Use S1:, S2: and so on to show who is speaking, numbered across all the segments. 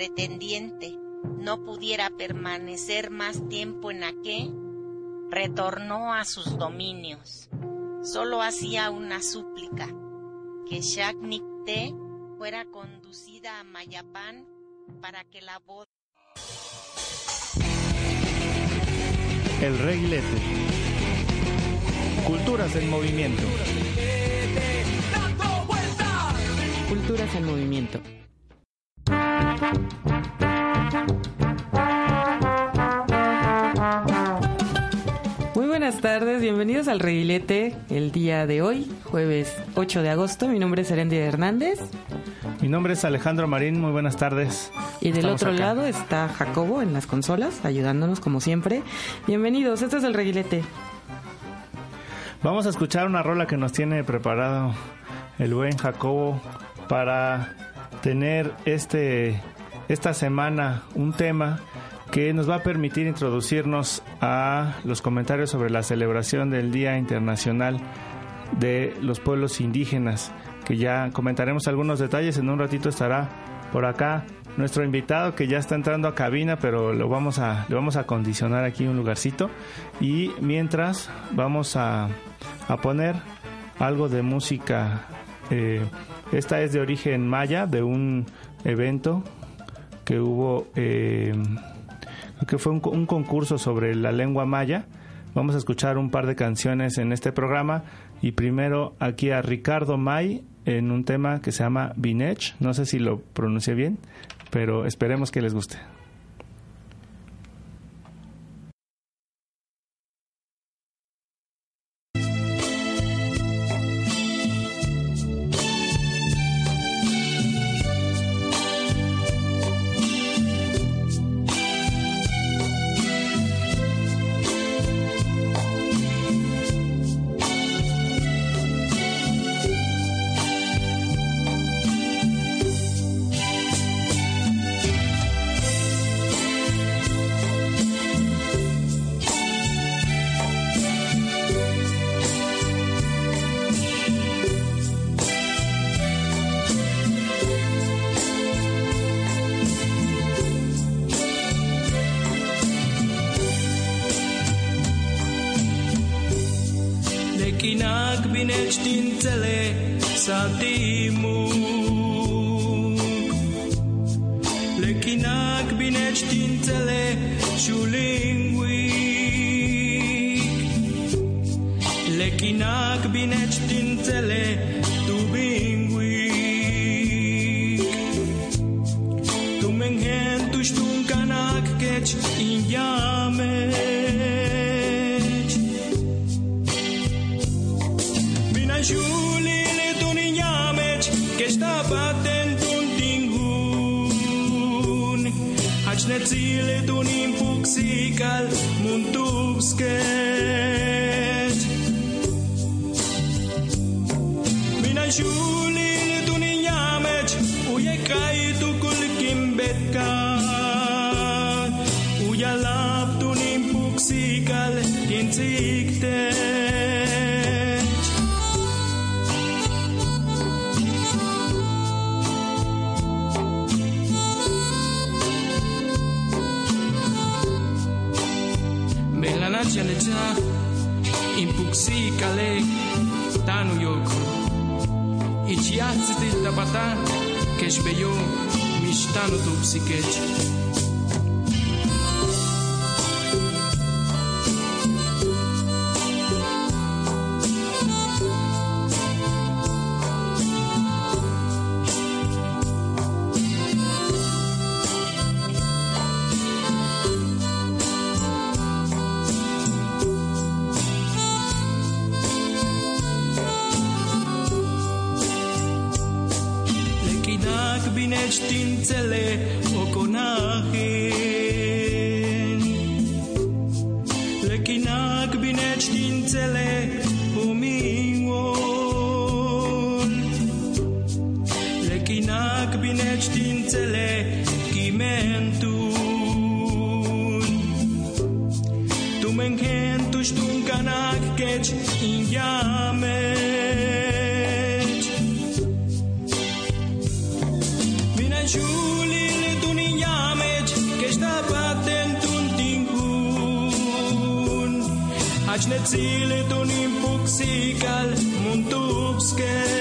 S1: Pretendiente, no pudiera permanecer más tiempo en aquel retornó a sus dominios. Solo hacía una súplica, que Shaknikte fuera conducida a Mayapán para que la boda...
S2: El reguilete. Culturas en movimiento.
S3: Culturas en movimiento. Muy buenas tardes, bienvenidos al Reguilete el día de hoy, jueves 8 de agosto. Mi nombre es Erendia Hernández.
S2: Mi nombre es Alejandro Marín, muy buenas tardes.
S3: Y del
S2: Estamos
S3: otro
S2: acá.
S3: lado está Jacobo en las consolas, ayudándonos como siempre. Bienvenidos, este es el Reguilete.
S2: Vamos a escuchar una rola que nos tiene preparado el buen Jacobo para tener este esta semana un tema que nos va a permitir introducirnos a los comentarios sobre la celebración del Día Internacional de los Pueblos Indígenas, que ya comentaremos algunos detalles, en un ratito estará por acá nuestro invitado que ya está entrando a cabina, pero lo vamos a le vamos a condicionar aquí un lugarcito. Y mientras vamos a, a poner algo de música eh, esta es de origen maya de un evento que hubo eh, que fue un, co- un concurso sobre la lengua maya. Vamos a escuchar un par de canciones en este programa y primero aquí a Ricardo May en un tema que se llama Binech. No sé si lo pronuncié bien, pero esperemos que les guste.
S4: feeling weak. Lekinak binet. espelhou, me está no teu psiquete. bine științele oconahin. Le chinac bine științele zile tu nimpuxical
S3: muntuxke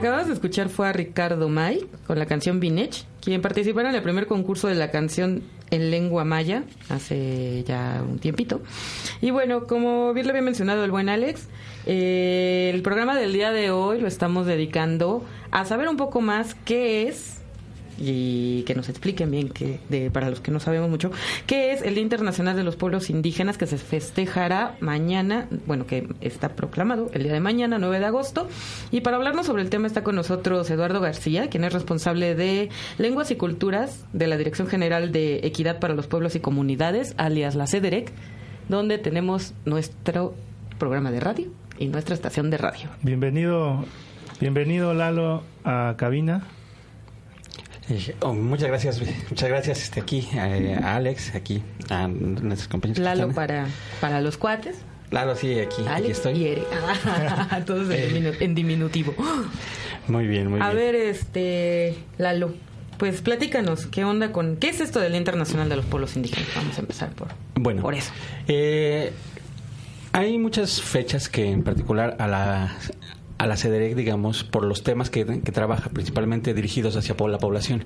S3: que acabas de escuchar fue a Ricardo May con la canción Binech, quien participara en el primer concurso de la canción en lengua maya hace ya un tiempito. Y bueno, como bien lo había mencionado el buen Alex, eh, el programa del día de hoy lo estamos dedicando a saber un poco más qué es y que nos expliquen bien que de, para los que no sabemos mucho qué es el Día Internacional de los Pueblos Indígenas que se festejará mañana, bueno, que está proclamado el día de mañana, 9 de agosto. Y para hablarnos sobre el tema está con nosotros Eduardo García, quien es responsable de Lenguas y Culturas de la Dirección General de Equidad para los Pueblos y Comunidades, alias la CEDEREC, donde tenemos nuestro programa de radio y nuestra estación de radio.
S2: Bienvenido, bienvenido Lalo a cabina.
S5: Eh, oh, muchas gracias, muchas gracias este, aquí eh, a Alex, aquí a nuestros compañeros.
S3: Lalo para, para los cuates.
S5: Lalo, sí, aquí, aquí estoy.
S3: y. Ah, todos en, diminu- en diminutivo.
S5: Muy bien, muy
S3: A
S5: bien.
S3: ver, este, Lalo, pues platícanos, ¿qué onda con, qué es esto del Día Internacional de los Pueblos Indígenas? Vamos a empezar por,
S5: Bueno,
S3: por eso.
S5: Eh, hay muchas fechas que en particular a la a la CEDEREC, digamos, por los temas que, que trabaja, principalmente dirigidos hacia la población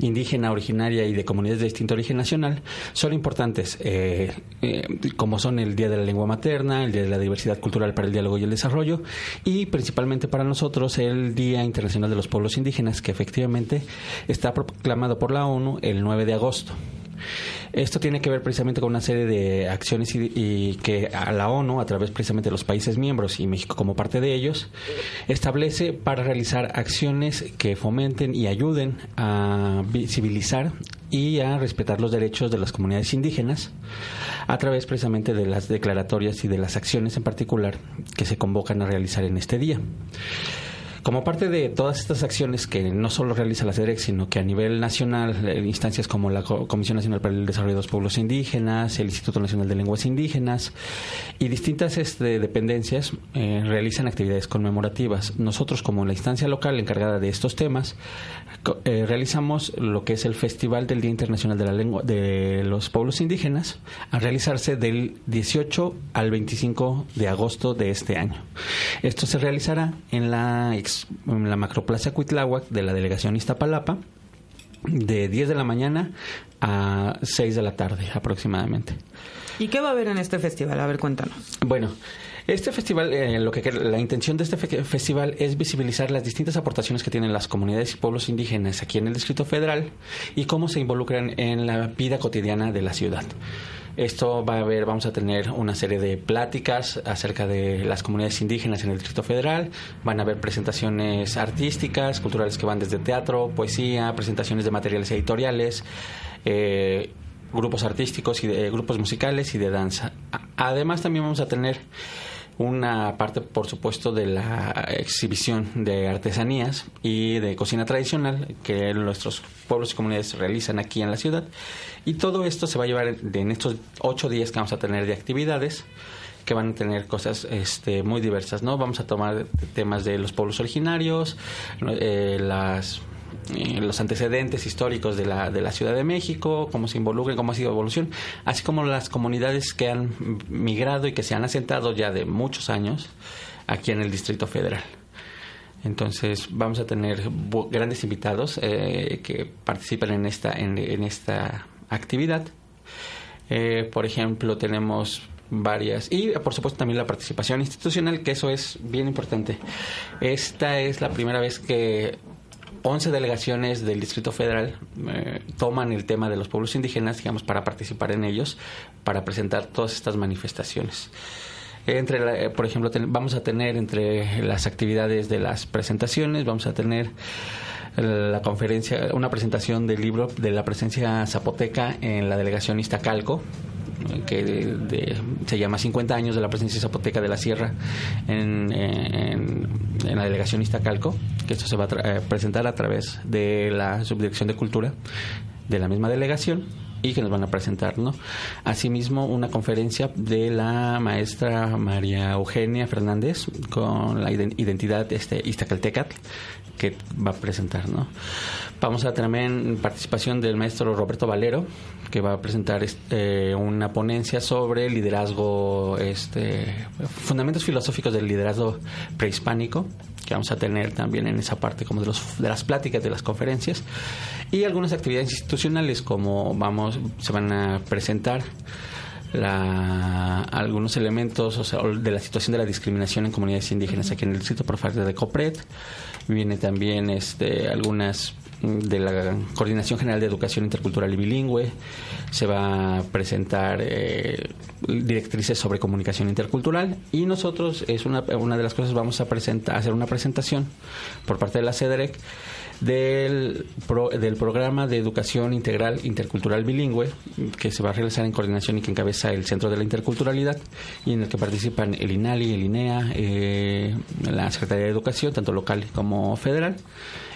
S5: indígena, originaria y de comunidades de distinto origen nacional, son importantes, eh, eh, como son el Día de la Lengua Materna, el Día de la Diversidad Cultural para el Diálogo y el Desarrollo, y principalmente para nosotros el Día Internacional de los Pueblos Indígenas, que efectivamente está proclamado por la ONU el 9 de agosto. Esto tiene que ver precisamente con una serie de acciones y, que la ONU, a través precisamente de los países miembros y México como parte de ellos, establece para realizar acciones que fomenten y ayuden a visibilizar y a respetar los derechos de las comunidades indígenas a través precisamente de las declaratorias y de las acciones en particular que se convocan a realizar en este día. Como parte de todas estas acciones que no solo realiza la CEDEX, sino que a nivel nacional, instancias como la Co- Comisión Nacional para el Desarrollo de los Pueblos Indígenas, el Instituto Nacional de Lenguas Indígenas y distintas este, dependencias eh, realizan actividades conmemorativas. Nosotros, como la instancia local encargada de estos temas, eh, realizamos lo que es el Festival del Día Internacional de la Lengua de los Pueblos Indígenas, a realizarse del 18 al 25 de agosto de este año. Esto se realizará en la, ex- en la Macroplaza Cuitláhuac de la delegación Iztapalapa de 10 de la mañana a 6 de la tarde aproximadamente.
S3: ¿Y qué va a haber en este festival? A ver, cuéntanos.
S5: Bueno, este festival, eh, lo que la intención de este fe- festival es visibilizar las distintas aportaciones que tienen las comunidades y pueblos indígenas aquí en el Distrito Federal y cómo se involucran en la vida cotidiana de la ciudad. Esto va a haber, vamos a tener una serie de pláticas acerca de las comunidades indígenas en el Distrito Federal. Van a haber presentaciones artísticas, culturales que van desde teatro, poesía, presentaciones de materiales editoriales, eh, grupos artísticos y de, grupos musicales y de danza. Además también vamos a tener una parte, por supuesto, de la exhibición de artesanías y de cocina tradicional que nuestros pueblos y comunidades realizan aquí en la ciudad. Y todo esto se va a llevar en estos ocho días que vamos a tener de actividades que van a tener cosas este, muy diversas, ¿no? Vamos a tomar temas de los pueblos originarios, eh, las eh, los antecedentes históricos de la, de la Ciudad de México, cómo se involucran, cómo ha sido evolución, así como las comunidades que han migrado y que se han asentado ya de muchos años aquí en el Distrito Federal. Entonces vamos a tener grandes invitados eh, que participan en esta, en, en esta actividad. Eh, por ejemplo, tenemos varias y por supuesto también la participación institucional, que eso es bien importante. Esta es la primera vez que 11 delegaciones del Distrito Federal eh, toman el tema de los pueblos indígenas, digamos, para participar en ellos, para presentar todas estas manifestaciones. Entre, la- eh, por ejemplo, vamos a tener entre las actividades de las presentaciones, vamos a tener la conferencia, una presentación del libro de la presencia zapoteca en la delegación Iztacalco, eh, que de- de- se llama 50 años de la presencia zapoteca de la sierra en, en- en la delegación Iztacalco, que esto se va a tra- eh, presentar a través de la subdirección de cultura de la misma delegación y que nos van a presentar, ¿no? Asimismo, una conferencia de la maestra María Eugenia Fernández con la iden- identidad este, Iztacaltecatl que va a presentar, ¿no? Vamos a también participación del maestro Roberto Valero que va a presentar este, una ponencia sobre liderazgo, este, fundamentos filosóficos del liderazgo prehispánico que vamos a tener también en esa parte como de, los, de las pláticas de las conferencias y algunas actividades institucionales como vamos se van a presentar la, algunos elementos o sea, de la situación de la discriminación en comunidades indígenas aquí en el distrito por parte de COPRED viene también este algunas de la Coordinación General de Educación Intercultural y Bilingüe. Se va a presentar eh, directrices sobre comunicación intercultural. Y nosotros es una, una de las cosas vamos a presentar hacer una presentación por parte de la CEDEREC del, pro- del programa de educación integral intercultural bilingüe que se va a realizar en coordinación y que encabeza el Centro de la Interculturalidad y en el que participan el INALI, el INEA, eh, la Secretaría de Educación, tanto local como federal,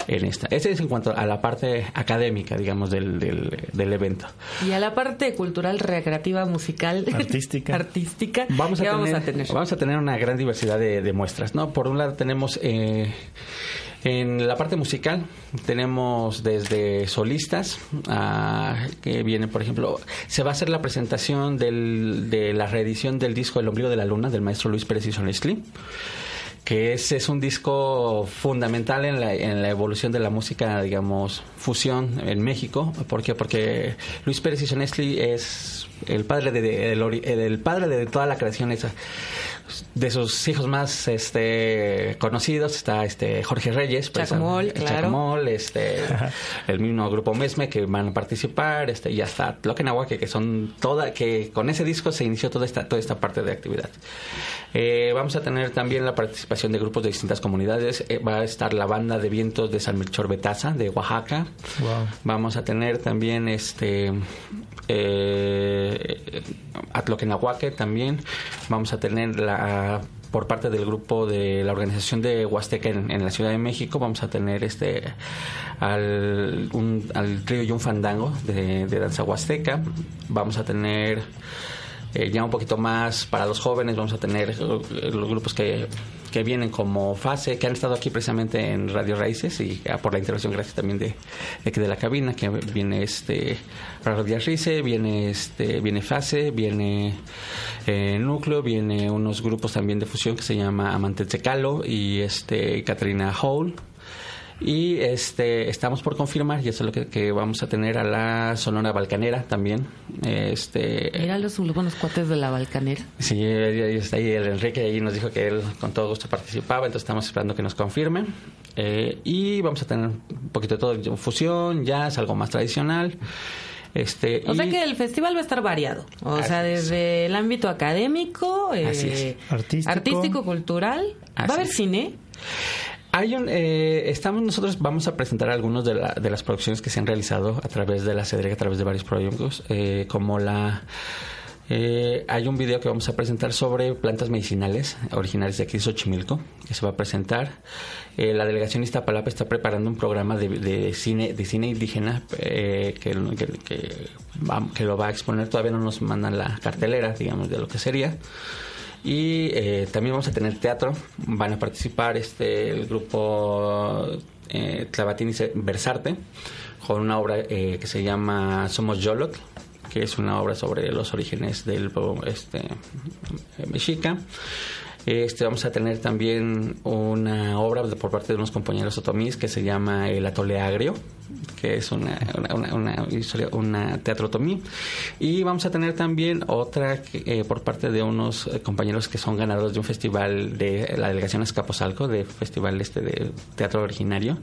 S5: en esta. Ese es en cuanto a la parte académica, digamos, del, del, del evento.
S3: Y a la parte cultural, recreativa, musical,
S2: Artística.
S3: artística,
S5: Vamos a,
S3: ¿qué
S5: tener,
S3: vamos a tener?
S5: vamos a tener una gran diversidad de, de muestras, ¿no? Por un lado tenemos eh, en la parte musical tenemos desde solistas a, que vienen, por ejemplo, se va a hacer la presentación del, de la reedición del disco El ombligo de la luna del maestro Luis Pérez y Sonestli que ese es un disco fundamental en la, en la evolución de la música, digamos, fusión en México. ¿Por qué? Porque Luis Pérez y Sonestli es el padre de, el padre de toda la creación esa. De sus hijos más este conocidos está este Jorge Reyes,
S3: Chacmol,
S5: precisamente,
S3: claro.
S5: Este el mismo grupo Mesme que van a participar, este y hasta Tloquenahuaque que son toda que con ese disco se inició toda esta toda esta parte de actividad. Eh, vamos a tener también la participación de grupos de distintas comunidades. Eh, va a estar la banda de vientos de San Melchor Betaza, de Oaxaca.
S2: Wow.
S5: Vamos a tener también este eh, Atloquenahuaque también. Vamos a tener la por parte del grupo de la organización de Huasteca en, en la Ciudad de México vamos a tener este al, al trío y un fandango de, de danza huasteca. Vamos a tener eh, ya un poquito más para los jóvenes vamos a tener eh, los grupos que, que vienen como fase que han estado aquí precisamente en Radio Raíces y ah, por la intervención gracias también de, de de la cabina que viene este Radio Rice viene este viene fase viene eh, núcleo viene unos grupos también de fusión que se llama Amantes de Calo y este Katrina Hall y este estamos por confirmar y eso es lo que, que vamos a tener a la Sonora Balcanera también este
S3: Mira los buenos cuates de la Balcanera.
S5: Sí, está ahí el Enrique ahí nos dijo que él con todo gusto participaba, entonces estamos esperando que nos confirmen. Eh, y vamos a tener un poquito de todo, fusión, jazz, algo más tradicional. Este,
S3: O sea que el festival va a estar variado. O
S5: Así
S3: sea,
S5: es.
S3: desde el ámbito académico, eh,
S5: es.
S2: Artístico.
S3: cultural. ¿Va a haber
S5: es.
S3: cine?
S5: Hay un, eh, estamos nosotros vamos a presentar algunos de, la- de las producciones que se han realizado a través de la CEDREC, a través de varios proyectos, eh, como la eh, hay un video que vamos a presentar sobre plantas medicinales originarias de aquí de Xochimilco, que se va a presentar. Eh, la delegación Iztapalapa está preparando un programa de, de cine de cine indígena eh, que, que lo va a exponer. Todavía no nos mandan la cartelera, digamos, de lo que sería. Y eh, también vamos a tener teatro. Van a participar este el grupo eh, Tlavatini Versarte, con una obra eh, que se llama Somos Yolot, que es una obra sobre los orígenes del pueblo este, mexica. Este, vamos a tener también una obra por parte de unos compañeros otomís que se llama El Atole Agrio, que es una, una, historia, una teatro otomí. Y vamos a tener también otra eh, por parte de unos eh, compañeros que son ganadores de un festival de la delegación Escaposalco, de festival este de teatro originario,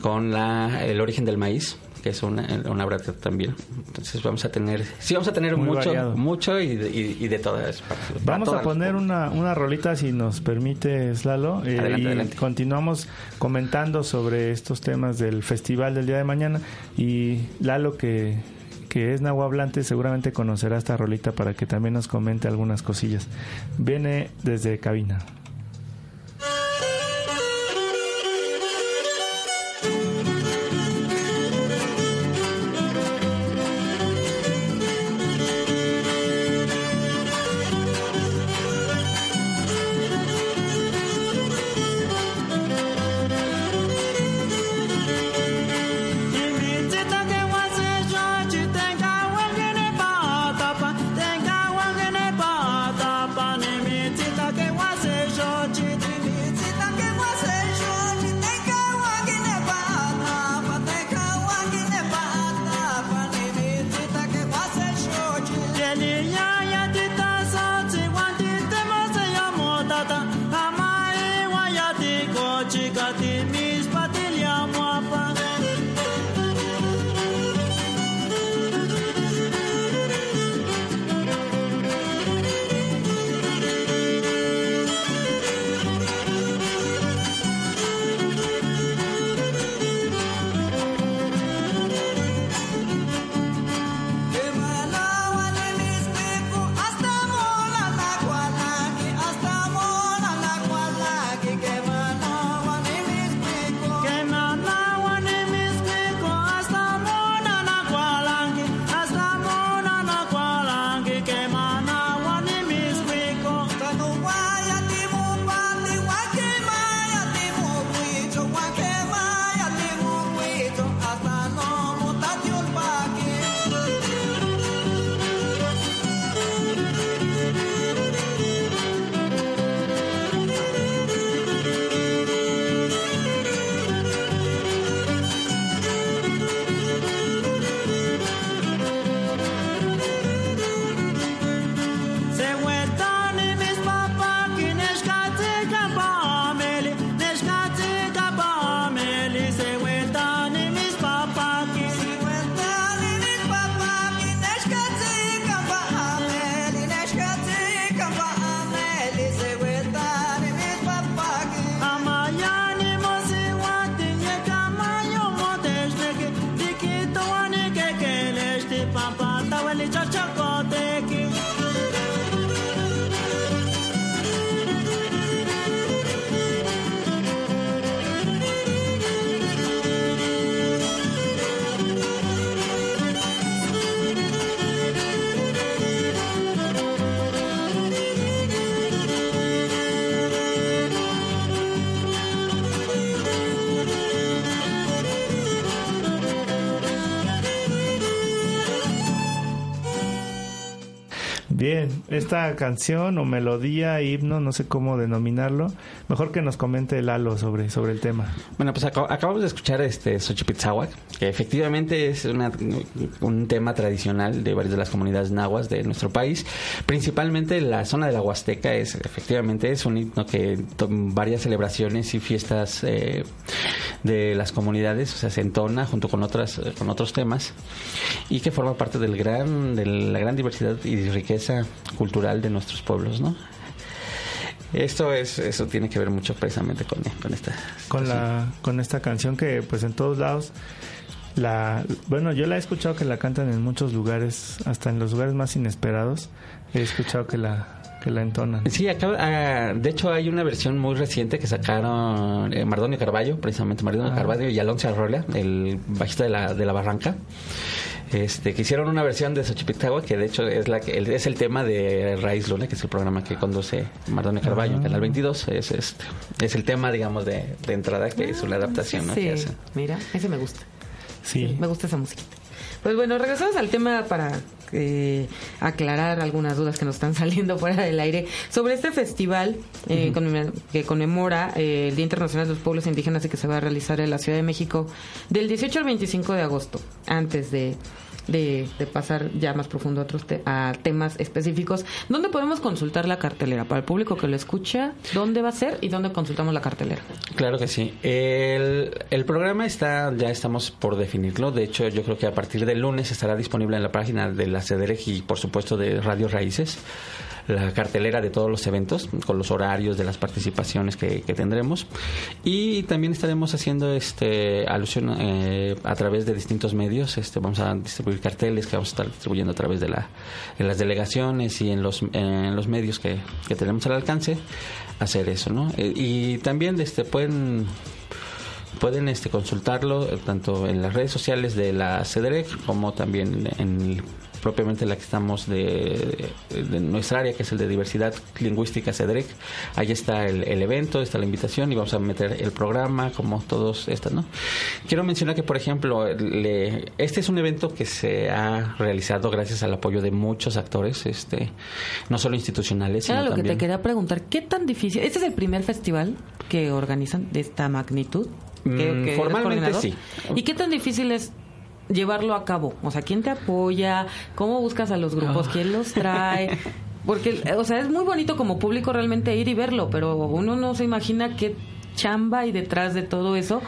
S5: con la, El Origen del Maíz que es una, una obra también. Entonces vamos a tener, sí vamos a tener
S2: Muy
S5: mucho,
S2: variado.
S5: mucho y de, y, y de todas partes.
S2: Vamos a poner una, una rolita si nos permite, Slalo, eh,
S5: Adelante,
S2: y
S5: adelante.
S2: continuamos comentando sobre estos temas del festival del día de mañana. Y Lalo, que, que es nahuablante, seguramente conocerá esta rolita para que también nos comente algunas cosillas. Viene desde cabina. Bien, esta canción o melodía, himno, no sé cómo denominarlo, mejor que nos comente Lalo sobre, sobre el tema.
S5: Bueno, pues aca- acabamos de escuchar este Xochipitzahuac, que efectivamente es una- un tema tradicional de varias de las comunidades nahuas de nuestro país. Principalmente la zona de la Huasteca es efectivamente es un himno que varias celebraciones y fiestas eh, de las comunidades o sea, se entona junto con otras con otros temas y que forma parte del gran de la gran diversidad y riqueza cultural de nuestros pueblos, ¿no? Esto es eso tiene que ver mucho precisamente con, con esta
S2: con la con esta canción que pues en todos lados la bueno yo la he escuchado que la cantan en muchos lugares hasta en los lugares más inesperados he escuchado que la que la entonan
S5: Sí, acaba- ah, de hecho hay una versión muy reciente que sacaron eh, Mardonio Carballo, precisamente Mardonio
S2: Ah.
S5: Carballo y Alonso Arrola, el bajista de la, de la Barranca. este, que hicieron una versión de Xochipitagua, que de hecho es la que es el tema de Raíz Luna, que es el programa que conduce Mardone Carballo en Canal 22. Es, este, es el tema, digamos, de, de entrada, que es una adaptación ¿no?
S3: Sí,
S5: que hacen.
S3: mira, ese me gusta.
S2: Sí.
S3: Me gusta esa música. Pues bueno, regresamos al tema para eh, aclarar algunas dudas que nos están saliendo fuera del aire sobre este festival eh, conmemora- que conmemora eh, el Día Internacional de los Pueblos Indígenas y que se va a realizar en la Ciudad de México del 18 al 25 de agosto, antes de, de, de pasar ya más profundo a otros te- a temas específicos. ¿Dónde podemos consultar la cartelera? Para el público que lo escucha, ¿dónde va a ser y dónde consultamos la cartelera?
S5: Claro que sí. El, el programa está, ya estamos por definirlo. De hecho, yo creo que a partir del lunes estará disponible en la página de la CEDEREG y, por supuesto, de Radio Raíces. La cartelera de todos los eventos, con los horarios de las participaciones que, tendremos. Y también estaremos haciendo este alusión eh, a través de distintos medios. Este, vamos a distribuir carteles que vamos a estar distribuyendo a través de, la, de las delegaciones y en los, en los medios que, que tenemos al alcance hacer eso, ¿no? Eh, y también este pueden pueden este consultarlo eh, tanto en las redes sociales de la CEDEREC como también en propiamente la que estamos de, de nuestra área que es el de diversidad lingüística CEDEREC ahí está el, el evento está la invitación y vamos a meter el programa como todos estas no quiero mencionar que por ejemplo le- este es un evento que se ha realizado gracias al apoyo de muchos actores este no solo institucionales sino
S3: Era lo que te quería preguntar. ¿Qué tan difícil? ¿Este es el primer festival que organizan de esta magnitud? Que-
S5: Mm,
S3: que
S5: formalmente sí.
S3: ¿Y qué tan difícil es llevarlo a cabo? O sea, ¿quién te apoya? ¿Cómo buscas a los grupos? ¿Quién los trae? Porque, o sea, es muy bonito como público realmente ir y verlo, pero uno no se imagina qué chamba hay detrás de todo eso.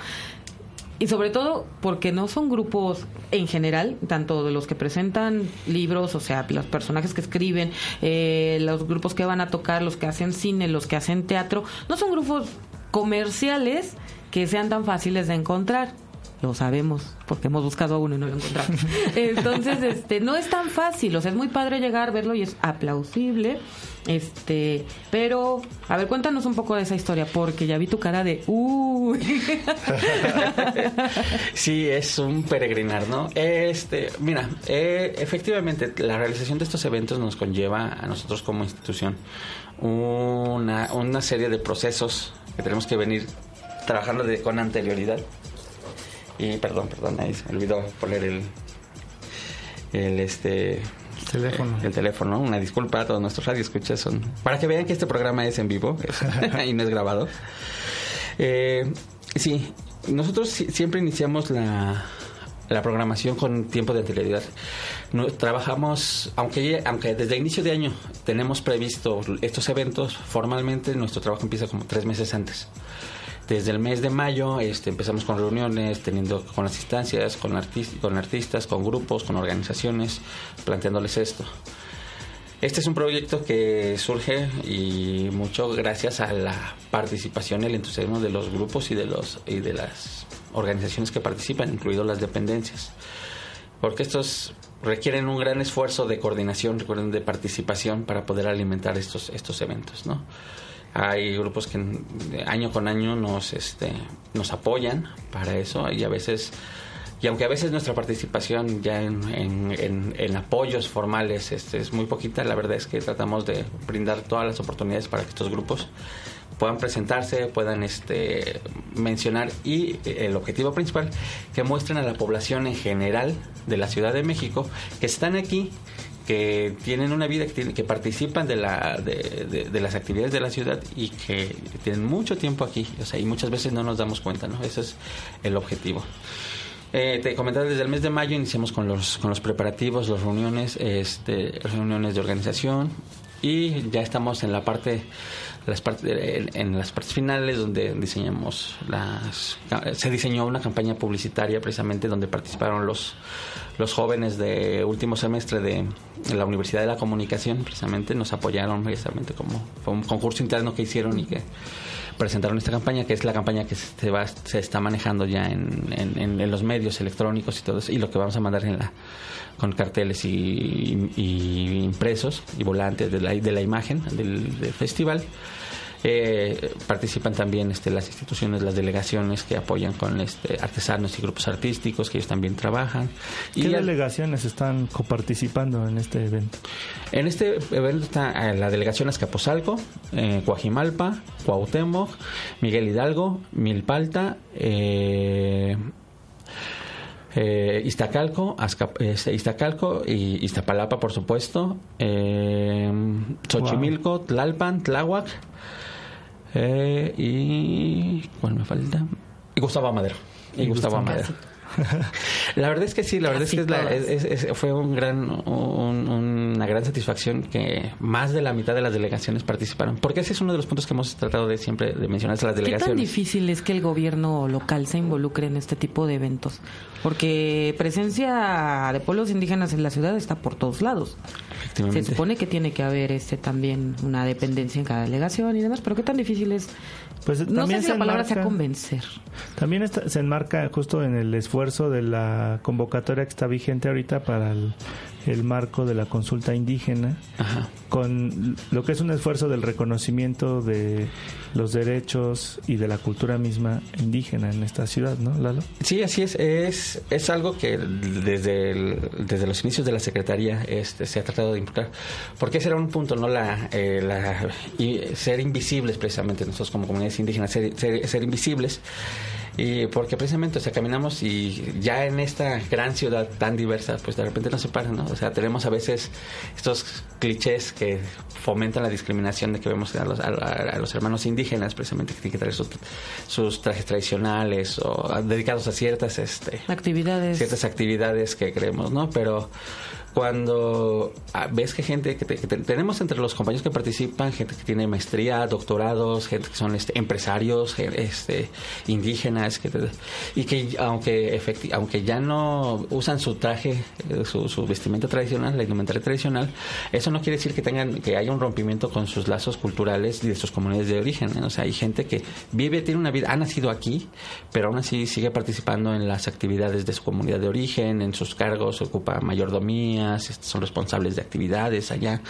S3: Y sobre todo porque no son grupos en general, tanto de los que presentan libros, o sea, los personajes que escriben, eh, los grupos que van a tocar, los que hacen cine, los que hacen teatro, no son grupos comerciales que sean tan fáciles de encontrar. Lo sabemos, porque hemos buscado a uno y no lo encontramos. Entonces, este, no es tan fácil, o sea, es muy padre llegar, verlo y es aplausible. Este, pero, a ver, cuéntanos un poco de esa historia, porque ya vi tu cara de, uy.
S5: Sí, es un peregrinar, ¿no? Este, mira, eh, efectivamente, la realización de estos eventos nos conlleva a nosotros como institución una, una serie de procesos que tenemos que venir trabajando de, con anterioridad. Y perdón, perdón, ahí se me olvidó poner el, el este
S2: Teléfono.
S5: el teléfono. Una disculpa a todos nuestros radioescuchas. Son, para que vean que este programa es en vivo es- y no es grabado. Eh, sí, nosotros si- siempre iniciamos la, la programación con tiempo de anterioridad. No, trabajamos, aunque, aunque desde inicio de año tenemos previsto estos eventos, formalmente nuestro trabajo empieza como tres meses antes. Desde el mes de mayo este, empezamos con reuniones, teniendo con las instancias, con, artis- con artistas, con grupos, con organizaciones, planteándoles esto. Este es un proyecto que surge y mucho gracias a la participación y el entusiasmo de los grupos y de los y de las organizaciones que participan, incluidas las dependencias. Porque estos requieren un gran esfuerzo de coordinación, de participación para poder alimentar estos estos eventos, ¿no? Hay grupos que año con año nos este nos apoyan para eso y a veces y aunque a veces nuestra participación ya en, en- apoyos formales este, es muy poquita, la verdad es que tratamos de brindar todas las oportunidades para que estos grupos puedan presentarse, puedan este, mencionar y el objetivo principal, que muestren a la población en general de la Ciudad de México que están aquí, que tienen una vida, que, tienen- que participan de, la, de, de- de las actividades de la ciudad y que tienen mucho tiempo aquí, o sea, y muchas veces no nos damos cuenta, ¿no? Ese es el objetivo. Eh, te comentaba desde el mes de mayo iniciamos con los con los preparativos, las reuniones, este, reuniones de organización y ya estamos en la parte las partes en, las partes finales donde diseñamos las se diseñó una campaña publicitaria precisamente donde participaron los los jóvenes de último semestre de, la Universidad de la Comunicación precisamente nos apoyaron precisamente como fue un concurso interno que hicieron y que presentaron esta campaña, que es la campaña que se, va, se está manejando ya en, en- en- los medios electrónicos y todo eso, y lo que vamos a mandar en la, con carteles y, y impresos y volantes de la, de la imagen del festival. Eh, participan también este, las instituciones, las delegaciones que apoyan con este, artesanos y grupos artísticos, que ellos también trabajan.
S2: ¿Qué
S5: Y
S2: delegaciones están coparticipando en este evento?
S5: en este evento está eh, la delegación Azcapotzalco, eh, Coajimalpa, Cuauhtémoc, Miguel Hidalgo, Milpalta, eh, eh, Iztacalco, Azca- este, Iztacalco y Iztapalapa, por supuesto, eh, Xochimilco, Tlalpan, Tláhuac eh, y ¿cuál me falta? Y Gustavo Amadero. Y, Gustavo Amadero. La verdad es que sí, la verdad es que es la-
S3: Casi
S5: es- es- es- fue un gran, un- una gran satisfacción que más de la mitad de las delegaciones participaron. Porque ese es uno de los puntos que hemos tratado de siempre de mencionar a las
S3: ¿Qué tan
S5: delegaciones.
S3: difícil es que el gobierno local se involucre en este tipo de eventos? Porque presencia de pueblos indígenas en la ciudad está por todos lados. Se supone que tiene que haber este también una dependencia en cada delegación y demás, pero qué tan difícil es.
S2: Pues
S3: No sé
S2: también
S3: si
S2: se
S3: la palabra sea
S2: enmarca-
S3: convencer.
S2: También está- se enmarca justo en el esfuerzo de la convocatoria que está vigente ahorita para el, el marco de la consulta indígena,
S5: Ajá.
S2: con lo que es un esfuerzo del reconocimiento de los derechos y de la cultura misma indígena en esta ciudad, ¿no, Lalo?
S5: Sí, así es. Es, es algo que desde, el- desde los inicios de la Secretaría este, se ha tratado de impulsar. Porque ese era un punto, ¿no? La, eh, la- y ser invisibles, precisamente, nosotros como comunidades indígenas, ser, ser- ser invisibles. Y porque precisamente, o sea, caminamos y ya en esta gran ciudad tan diversa, pues de repente nos separan, ¿no? O sea, tenemos a veces estos clichés que fomentan la discriminación de que vemos a los, a los hermanos indígenas, precisamente, que tienen que traer sus, sus trajes tradicionales o dedicados a ciertas, este,
S3: Actividades.
S5: ciertas actividades que creemos, ¿no? Pero cuando ah, ves que gente que, te- que te- tenemos entre los compañeros que participan gente que tiene maestría, doctorados, gente que son este, empresarios, este, indígenas, que te- y que aunque efecti- aunque ya no usan su traje, eh, su, vestimenta tradicional, la indumentaria tradicional, eso no quiere decir que tengan que haya un rompimiento con sus lazos culturales y de sus comunidades de origen. ¿eh? O sea, hay gente que vive, tiene una vida, ha nacido aquí, pero aún así sigue participando en las actividades de su comunidad de origen, en sus cargos, ocupa mayordomías, son responsables de actividades allá.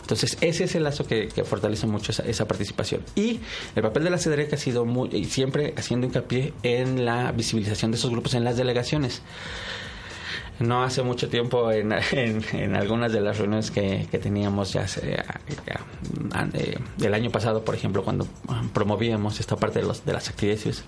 S5: Entonces, ese es el lazo que, que fortalece mucho esa, esa participación. Y el papel de la CEDREC ha sido muy, y siempre haciendo hincapié en la visibilización de esos grupos en las delegaciones. No hace mucho tiempo, en, en- en algunas de las reuniones que, que teníamos ya, sea, ya, ah, eh, el año pasado, por ejemplo, cuando ah, promovíamos esta parte de, los, de las actividades,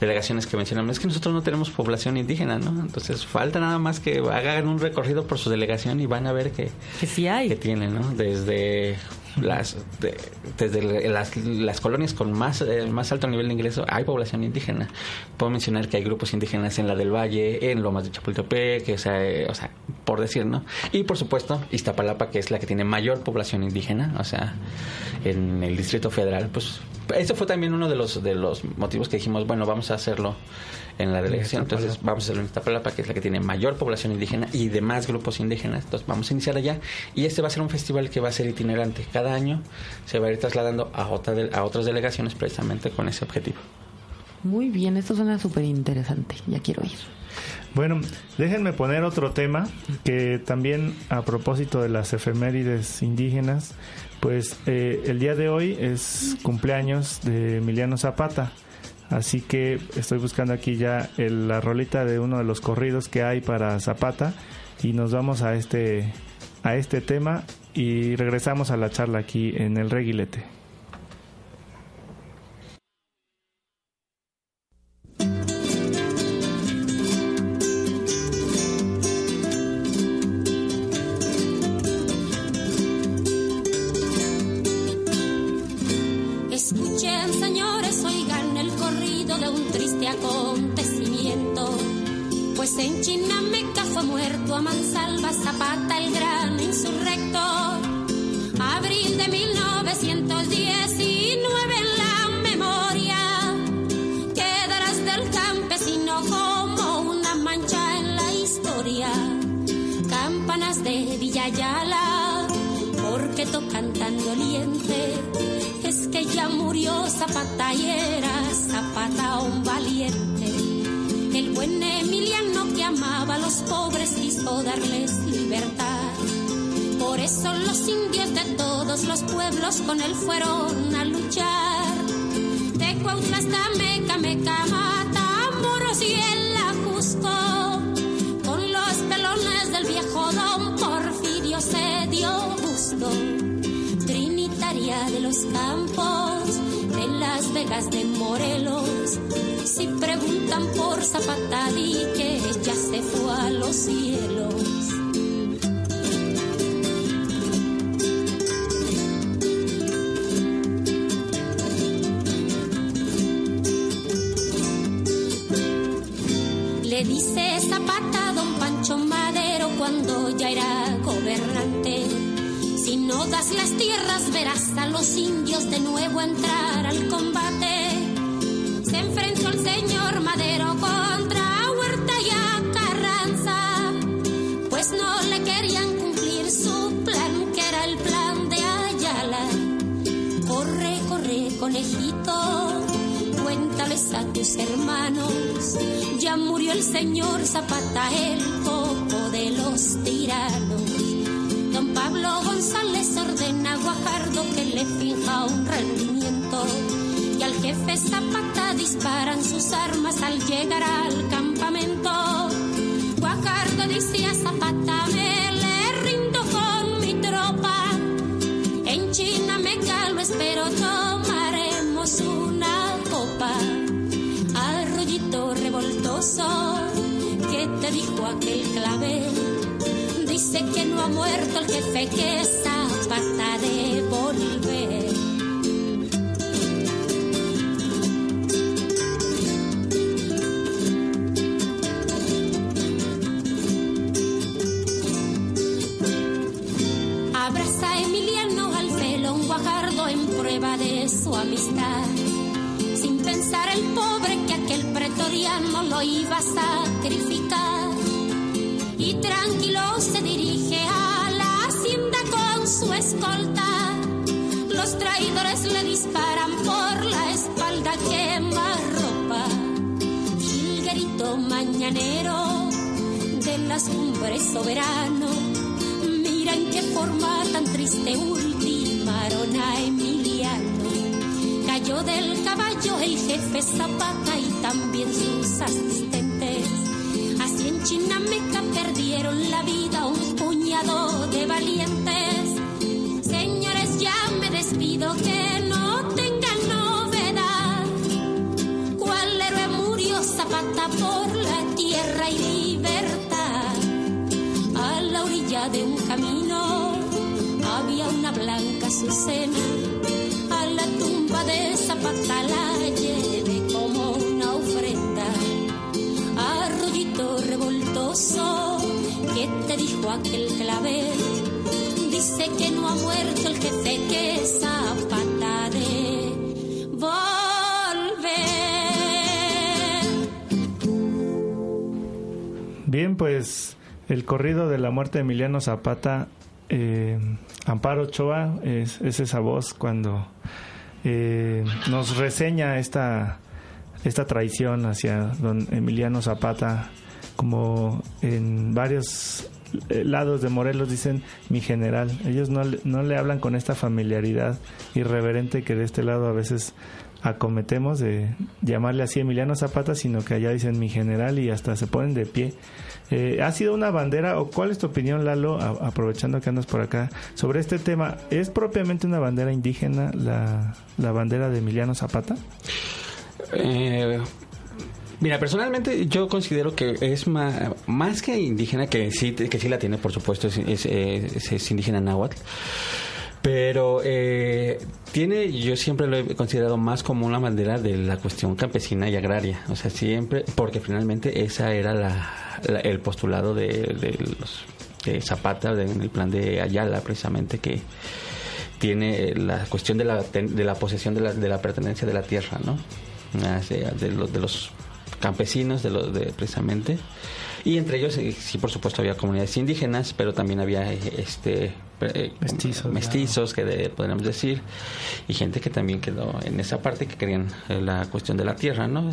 S5: delegaciones que mencionamos, es que nosotros no tenemos población indígena, ¿no? Entonces falta nada más que hagan un recorrido por su delegación y van a ver que,
S3: Que sí hay.
S5: que tienen, ¿no? Desde las de- desde las, las colonias con más eh, más alto nivel de ingreso hay población indígena. Puedo mencionar que hay grupos indígenas en la del Valle, en Lomas de Chapultepec, o, sea, eh, o sea, por decir, ¿no? Y por supuesto, Iztapalapa, que es la que tiene mayor población indígena, o sea, en el Distrito Federal, pues eso fue también uno de los de los motivos que dijimos, bueno, vamos a hacerlo en la delegación, entonces vamos a hacerlo en Iztapalapa, que es la que tiene mayor población indígena y demás grupos indígenas, entonces vamos a iniciar allá y este va a ser un festival que va a ser itinerante, cada año se va a ir trasladando a, otra de- a otras delegaciones precisamente con ese objetivo.
S3: Muy bien, esto suena súper interesante. Ya quiero ir.
S2: Bueno, déjenme poner otro tema que también a propósito de las efemérides indígenas, pues eh, el día de hoy es cumpleaños de Emiliano Zapata. Así que estoy buscando aquí ya el- la rolita de uno de los corridos que hay para Zapata y nos vamos a este a este tema y regresamos a la charla aquí en el Reguilete.
S6: Dice Zapata don Pancho Madero cuando ya era gobernante. Si no das las tierras verás a los indios de nuevo entrar al combate. Tus hermanos. Ya murió el señor Zapata, el coco de los tiranos. Don Pablo González ordena a Guajardo que le finja un rendimiento. Y al jefe Zapata disparan sus armas al llegar al campamento. ¿Qué te dijo aquel clavel? Dice que no ha muerto el jefe, que Zapata de volver. Abraza a Emiliano al felón Guajardo en prueba de su amistad. Sin pensar el pobre que aquel pretoriano lo iba a sacrificar. Y tranquilo se dirige a la hacienda con su escolta. Los traidores le disparan por la espalda, quema ropa. Jilguerito mañanero de las cumbres soberano. Mira en qué forma tan triste ultimaron a Emiliano. Cayó del caballo el jefe Zapata y también sus asistentes. En Chinameca perdieron la vida un puñado de valientes. Señores, ya me despido que no tengan novedad. ¿Cuál héroe murió Zapata por la tierra y libertad? A la orilla de un camino había una blanca azucena. A la tumba de Zapata la aquel clavel? Dice que no ha muerto el jefe, que Zapata de volver.
S2: Bien, pues el corrido de la muerte de Emiliano Zapata, eh, Amparo Ochoa, es, es esa voz cuando eh, nos reseña esta, esta traición hacia don Emiliano Zapata, como en varios lados de Morelos dicen mi general. Ellos no, no le hablan con esta familiaridad irreverente que de este lado a veces acometemos de llamarle así Emiliano Zapata, sino que allá dicen mi general y hasta se ponen de pie. Eh, ¿Ha sido una bandera o cuál es tu opinión, Lalo, aprovechando que andas por acá, sobre este tema? ¿Es propiamente una bandera indígena la, la bandera de Emiliano Zapata?
S5: Eh, mira, personalmente yo considero que es ma- más, que indígena, que sí, que sí la tiene, por supuesto, es, es, es- es indígena náhuatl. Pero eh, tiene, yo siempre lo he considerado más como una bandera de la cuestión campesina y agraria. O sea, siempre, porque finalmente esa era la, el postulado de, los de Zapata, de- en el plan de Ayala, precisamente, que tiene la cuestión de la, de la posesión de la, de la pertenencia de la tierra, ¿no? De los, de los campesinos, de los de precisamente. Y entre ellos, eh, sí, por supuesto, había comunidades indígenas, pero también había eh, este eh,
S2: Mestizos,
S5: mestizos que de- podríamos decir, y gente que también quedó en esa parte que querían eh, la cuestión de la tierra, ¿no?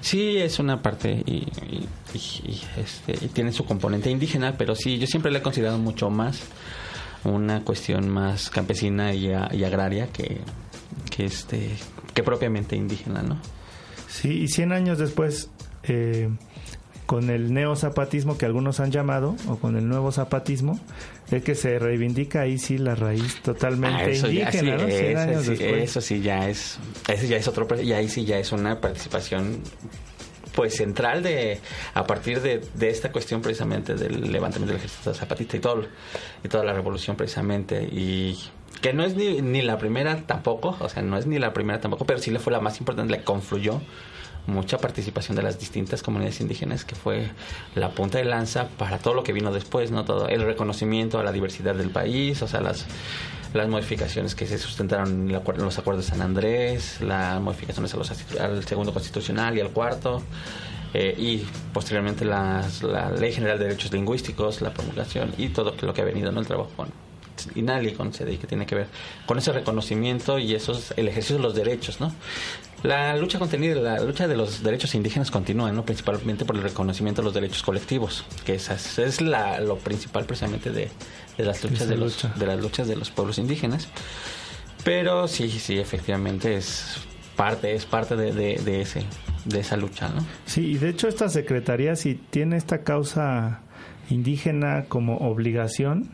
S5: Sí, es una parte y, y- y- y, este, y tiene su componente indígena, pero sí, yo siempre le he considerado mucho más una cuestión más campesina y, a- y agraria que, que este que propiamente indígena, ¿no?
S2: Sí, y 100 años después, eh, con el neozapatismo que algunos han llamado, o con el nuevo zapatismo, es que se reivindica ahí sí la raíz totalmente
S5: Ah, eso ya,
S2: indígena,
S5: sí,
S2: ¿no? 100
S5: eso
S2: años
S5: sí,
S2: después.
S5: eso sí ya es, eso ya es otro, y ahí sí ya es una participación pues central de a partir de, de esta cuestión precisamente del levantamiento del ejército zapatista y todo y toda la revolución precisamente y que no es ni, ni la primera tampoco o sea no es ni la primera tampoco pero sí le fue la más importante le confluyó mucha participación de las distintas comunidades indígenas que fue la punta de lanza para todo lo que vino después no todo el reconocimiento a la diversidad del país o sea las las modificaciones que se sustentaron en los acuerdos de San Andrés, las modificaciones a los, al segundo constitucional y al cuarto, eh, y posteriormente las- la Ley General de Derechos Lingüísticos, la promulgación y todo lo que ha venido en el trabajo con Con CDI, que tiene que ver con ese reconocimiento y esos, el ejercicio de los derechos, ¿no? La lucha contenida, la lucha de los derechos indígenas continúa, ¿no? Principalmente por el reconocimiento de los derechos colectivos, que esa es, la, lo principal precisamente de, de las luchas de los,
S2: lucha.
S5: de las luchas de los pueblos indígenas. Pero sí, sí, efectivamente es parte, es parte de, de, de ese, de esa lucha, ¿no?
S2: Sí, y de hecho esta secretaría si tiene esta causa indígena como obligación,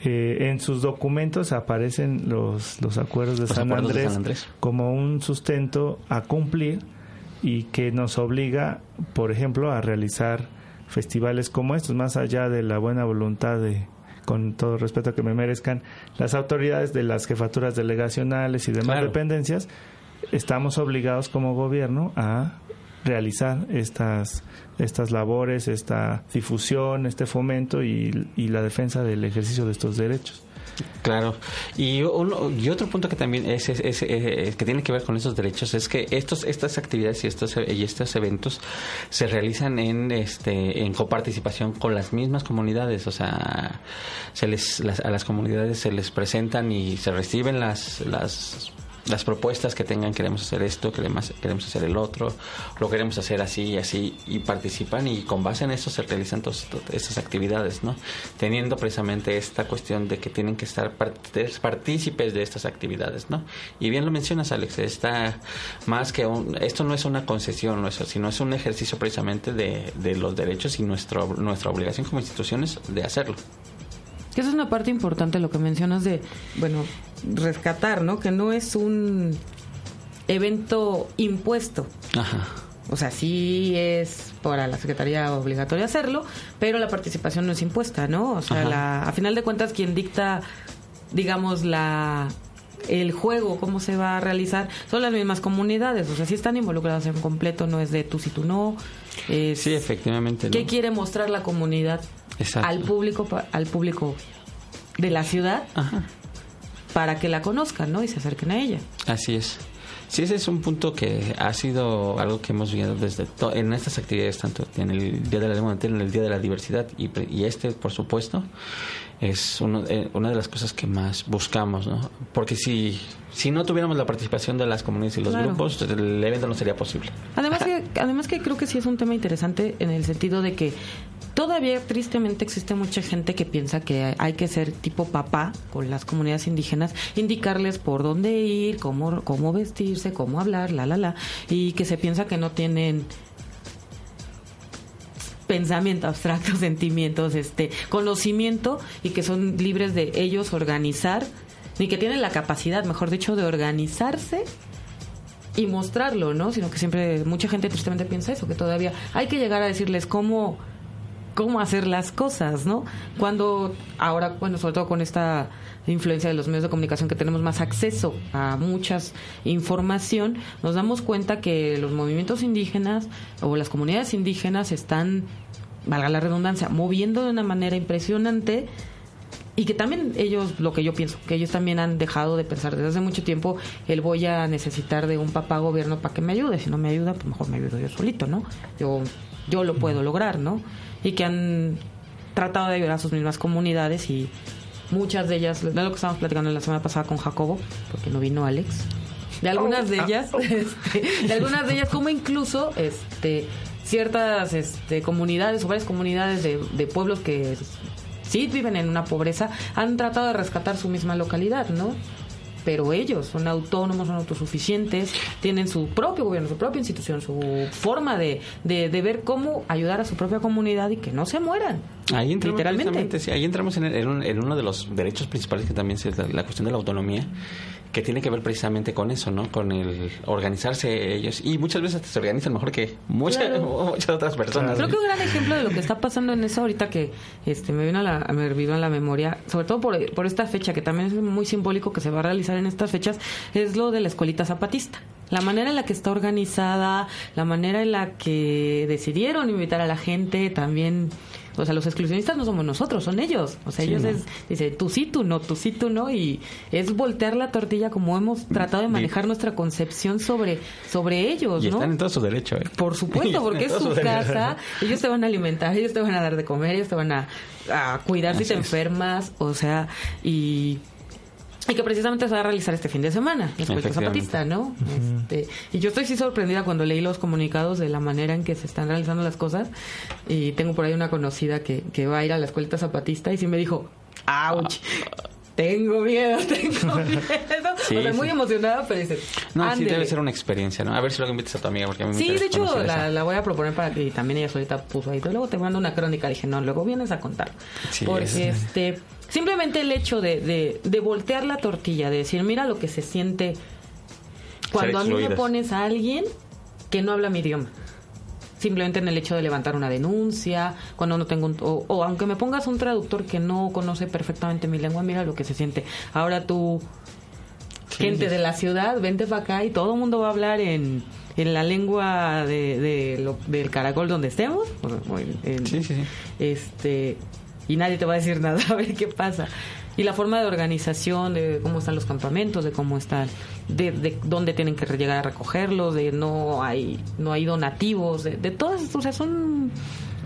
S2: eh, en sus documentos aparecen los, los acuerdos de,
S5: Los
S2: San,
S5: acuerdos de
S2: Andrés
S5: San Andrés.
S2: como un sustento a cumplir y que nos obliga, por ejemplo, a realizar festivales como estos, más allá de la buena voluntad de con todo respeto que me merezcan las autoridades de las jefaturas delegacionales y demás
S5: Claro.
S2: dependencias, estamos obligados como gobierno a realizar estas estas labores, esta difusión, este fomento y, y la defensa del ejercicio de estos derechos.
S5: Claro. Y, uno, y otro punto que también es, es- es- es- que tiene que ver con esos derechos es que estos estas actividades y estos y estos eventos se realizan en este en coparticipación con las mismas comunidades, o sea, se les las- a las comunidades se les presentan y se reciben las las las propuestas que tengan, queremos hacer esto, queremos, queremos hacer el otro, lo queremos hacer así y así, y participan y con base en eso se realizan todas estas actividades, ¿no? Teniendo precisamente esta cuestión de que tienen que estar part- partícipes de estas actividades, ¿no? Y bien lo mencionas, Alex, está más que un, esto no es una concesión, no es, sino es un ejercicio precisamente de, de los derechos y nuestro, nuestra obligación como instituciones de hacerlo.
S3: Que esa es una parte importante lo que mencionas de, bueno, rescatar, ¿no? Que no es un evento impuesto.
S5: Ajá.
S3: O sea, sí es para la Secretaría obligatorio hacerlo, pero la participación no es impuesta, ¿no? O sea, la, a final de cuentas quien dicta, digamos, la el juego, cómo se va a realizar, son las mismas comunidades. O sea, sí están involucradas en completo, no es de tú si tú no. Es,
S5: Sí, efectivamente. ¿no?
S3: ¿Qué quiere mostrar la comunidad
S5: Exacto.
S3: al público al público de la ciudad
S5: Ajá.
S3: para que la conozcan, ¿no? Y se acerquen a ella.
S5: Así es. Sí, ese es un punto que ha sido algo que hemos visto desde en estas actividades, tanto en el Día de la Lengua en el Día de la Diversidad y, este, por supuesto, es uno, eh, una de las cosas que más buscamos, ¿no? Porque si, si no tuviéramos la participación de las comunidades y los
S3: Claro.
S5: grupos, el evento no sería posible.
S3: Además que, además que creo que sí es un tema interesante en el sentido de que todavía tristemente existe mucha gente que piensa que hay que ser tipo papá con las comunidades indígenas, indicarles por dónde ir, cómo, cómo vestirse, cómo hablar, la, la, la, y que se piensa que no tienen pensamiento abstracto, sentimientos, este, conocimiento y que son libres de ellos organizar, ni que tienen la capacidad, mejor dicho, de organizarse y mostrarlo, ¿no? Sino que siempre mucha gente tristemente piensa eso, que todavía hay que llegar a decirles cómo cómo hacer las cosas, ¿no? Cuando ahora, bueno, sobre todo con esta influencia de los medios de comunicación que tenemos más acceso a muchas información, nos damos cuenta que los movimientos indígenas o las comunidades indígenas están, valga la redundancia, moviendo de una manera impresionante y que también ellos, lo que yo pienso, que ellos también han dejado de pensar desde hace mucho tiempo el voy a necesitar de un papá gobierno para que me ayude. Si no me ayuda, pues mejor me ayudo yo solito, ¿no? Yo, yo lo puedo lograr, ¿no? Y que han tratado de ayudar a sus mismas comunidades y muchas de ellas, de lo que estábamos platicando la semana pasada con Jacobo, porque no vino Alex, de algunas de ellas, este, de algunas de ellas, como incluso este ciertas este, comunidades o varias comunidades de, de pueblos que sí viven en una pobreza, han tratado de rescatar su misma localidad, ¿no? Pero ellos son autónomos, son autosuficientes, tienen su propio gobierno, su propia institución, su forma de, de, de ver cómo ayudar a su propia comunidad y que no se mueran.
S5: Ahí entramos,
S3: Literalmente.
S5: sí, ahí entramos en, el- en un- en uno de los derechos principales que también es la, la cuestión de la autonomía, que tiene que ver precisamente con eso, ¿no? Con el organizarse ellos. Y muchas veces se organizan mejor que muchas,
S3: Claro.
S5: muchas otras personas.
S3: Creo que un gran ejemplo de lo que está pasando en eso ahorita que este me vino a la, me vino a la memoria, sobre todo por, por esta fecha que también es muy simbólico que se va a realizar en estas fechas, es lo de la escuelita zapatista. La manera en la que está organizada, la manera en la que decidieron invitar a la gente también. O sea, los exclusionistas no somos nosotros, son ellos. O sea,
S5: Sí,
S3: ellos
S5: ¿no?
S3: es, dice, tú sí, tú no, tú sí, tú no. Y es voltear la tortilla como hemos tratado de manejar nuestra concepción sobre, sobre ellos,
S5: Y
S3: ¿no?
S5: están en todo su derecho, ¿eh?
S3: Por supuesto, porque es su casa, ellos te van a alimentar, ellos te van a dar de comer, ellos te van a, a cuidar si te
S5: es.
S3: enfermas, o sea, y, y que precisamente se va a realizar este fin de semana,
S5: Efectivamente.
S3: zapatista, ¿no? Este, y yo estoy sí sorprendida cuando leí los comunicados de la manera en que se están realizando las cosas, y tengo por ahí una conocida que, que va a ir a la escuela zapatista y sí me dijo, ¡auch! Tengo miedo, tengo miedo.
S5: Sí,
S3: o sea, muy
S5: sí.
S3: emocionada, pero dice,
S5: No, sí
S3: "Ándele".
S5: debe ser una experiencia, ¿no? A ver si luego invitas a tu amiga porque a mí me
S3: Sí, de hecho la, voy a proponer para que también ella solita puso ahí. Luego te mando una crónica. Le dije, no, luego vienes a contar.
S5: Sí,
S3: Porque
S5: es-
S3: este, simplemente el hecho de, de, de voltear la tortilla, de decir, mira lo que se siente cuando a mí me pones a alguien que no habla mi idioma. Simplemente en el hecho de levantar una denuncia, cuando no tengo un, o, o aunque me pongas un traductor que no conoce perfectamente mi lengua, mira lo que se siente. Ahora tú gente de la ciudad, vente para acá y todo el mundo va a hablar en, en la lengua de, de lo- del caracol donde estemos. o- o en-
S5: sí.
S3: Este, y nadie te va a decir nada, a ver qué pasa. Y la forma de organización, de cómo están los campamentos, de cómo están, de, de dónde tienen que llegar a recogerlos, de no hay, no hay donativos, de, de todas, o sea, son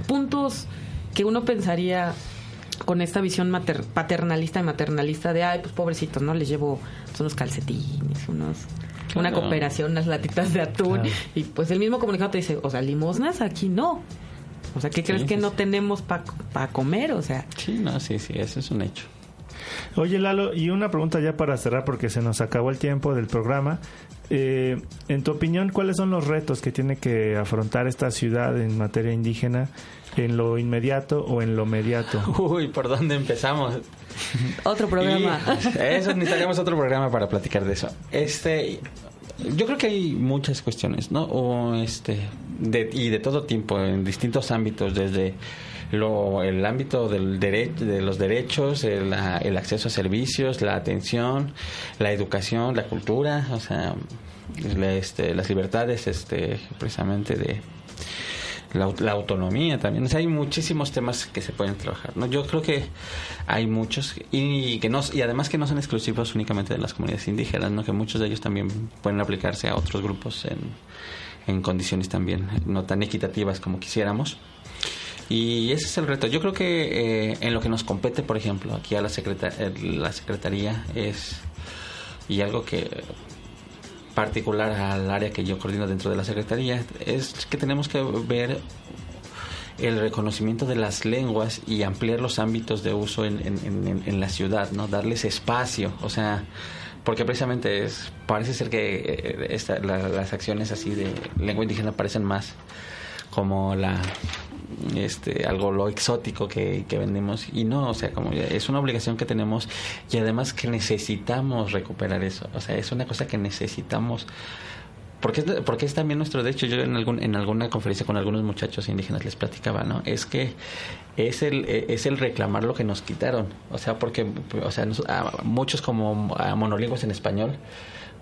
S3: puntos que uno pensaría con esta visión mater- paternalista y maternalista de, ay, pues pobrecitos, ¿no? Les llevo pues, unos calcetines, unos, una
S5: Claro.
S3: cooperación, unas latitas de atún.
S2: Claro.
S3: Y pues el mismo comunicado te dice, o sea, limosnas aquí no. O sea, ¿qué crees que
S5: sí,
S3: no tenemos para comer? O sea,
S5: Sí, no, sí, sí, eso es un hecho.
S2: Oye, Lalo, y una pregunta ya para cerrar porque se nos acabó el tiempo del programa. Eh, en tu opinión, ¿cuáles son los retos que tiene que afrontar esta ciudad en materia indígena en lo inmediato o en lo mediato?
S5: Uy, ¿por dónde empezamos?
S3: otro programa.
S5: Y eso necesitaríamos otro programa para platicar de eso. Este, yo creo que hay muchas cuestiones, ¿no? O este, de, y de todo tipo, en distintos ámbitos, desde lo, el ámbito del derecho, de los derechos, el, acceso a servicios, la atención, la educación, la cultura, o sea, este, las libertades, este, precisamente de la, la autonomía también. Hay muchísimos temas que se pueden trabajar. ¿no? Yo creo que hay muchos y que no y además que no son exclusivos únicamente de las comunidades indígenas, ¿no? que muchos de ellos también pueden aplicarse a otros grupos en, en condiciones también no tan equitativas como quisiéramos. Y ese es el reto. Yo creo que eh, en lo que nos compete, por ejemplo, aquí a la, secreta- eh, la Secretaría es, y algo que particular al área que yo coordino dentro de la Secretaría, es que tenemos que ver el reconocimiento de las lenguas y ampliar los ámbitos de uso en, en- en- en la ciudad, ¿no? Darles espacio, o sea, porque precisamente es parece ser que eh, esta- la- las acciones así de lengua indígena parecen más como la este algo lo exótico que, que vendemos. Y no o sea como es una obligación que tenemos y además que necesitamos recuperar eso. O sea es una cosa que necesitamos. Porque es, porque es también nuestro derecho yo en algún en alguna conferencia con algunos muchachos indígenas les platicaba no es que es el es el reclamar lo que nos quitaron. O sea porque o sea muchos como monolingües en español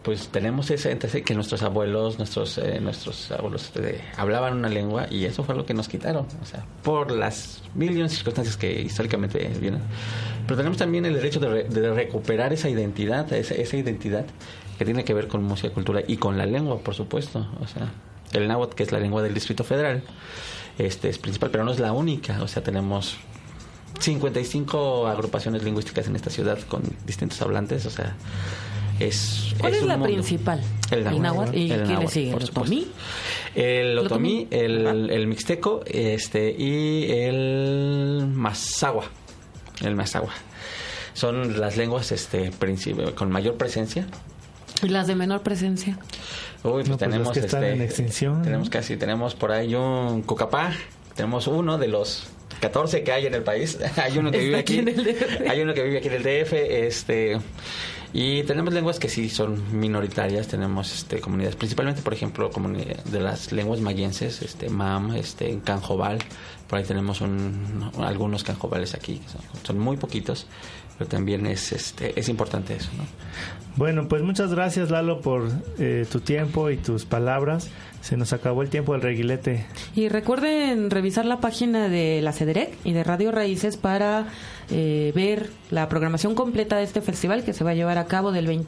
S5: pues tenemos ese entonces que nuestros abuelos nuestros eh, nuestros abuelos eh, hablaban una lengua y eso fue lo que nos quitaron o sea por las mil y circunstancias que históricamente vienen. Pero tenemos también el derecho de, re- de recuperar esa identidad esa, esa identidad que tiene que ver con música cultura y con la lengua por supuesto. O sea el náhuatl que es la lengua del Distrito Federal este es principal pero no es la única. O sea tenemos 55 agrupaciones lingüísticas en esta ciudad con distintos hablantes. O sea es
S3: ¿Cuál es,
S5: un
S3: la
S5: mundo.
S3: principal?
S5: El náhuatl.
S3: ¿Y
S5: El
S3: qué le sigue? ¿El otomí?
S5: El
S3: ¿El
S5: otomí,
S3: otomí?
S5: el, el mixteco este, y el mazagua. El mazagua. son las lenguas este con mayor presencia.
S3: Y las de menor presencia.
S5: Uy, pues
S2: No, pues
S5: tenemos
S2: que están
S5: este,
S2: en extinción,
S5: Tenemos casi, tenemos por ahí un cucapá, tenemos uno de los 14 que hay en el país. hay uno que
S3: Está
S5: vive
S3: aquí
S5: aquí.
S3: en el DF.
S5: Hay uno que vive aquí en el DF, este y tenemos lenguas que sí son minoritarias, tenemos este comunidades, principalmente por ejemplo, de las lenguas mayenses, este mam, este en Canjobal, por ahí tenemos un, algunos canjobales aquí, que son muy poquitos, pero también es este es importante eso, ¿no?
S2: Bueno, pues muchas gracias Lalo por eh, tu tiempo y tus palabras. Se nos acabó el tiempo del reguilete.
S3: Y recuerden revisar la página de la CEDEREC y de Radio Raíces para eh, ver la programación completa de este festival que se va a llevar a cabo del 20,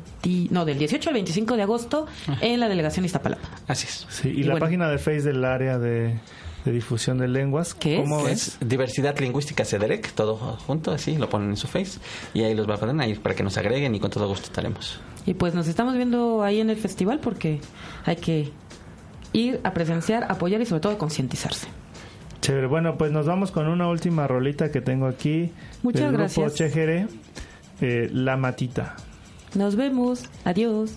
S3: no, del 18 al 25 de agosto en la delegación Iztapalapa.
S5: Así es.
S2: Sí, y,
S3: Y
S2: la
S3: bueno.
S2: página de Face del área de, de difusión de lenguas.
S3: ¿Qué es?
S2: ¿Cómo
S5: Es diversidad lingüística CEDEREC, todo junto, así, lo ponen en su face y ahí los va a poner ahí para que nos agreguen y con todo gusto estaremos.
S3: Y pues nos estamos viendo ahí en el festival porque hay que ir a presenciar, apoyar y sobre todo concientizarse.
S2: Chévere. Bueno, pues nos vamos con una última rolita que tengo aquí.
S3: Muchas
S2: del grupo
S3: gracias.
S2: Chejere, eh, La Matita.
S3: Nos vemos. Adiós.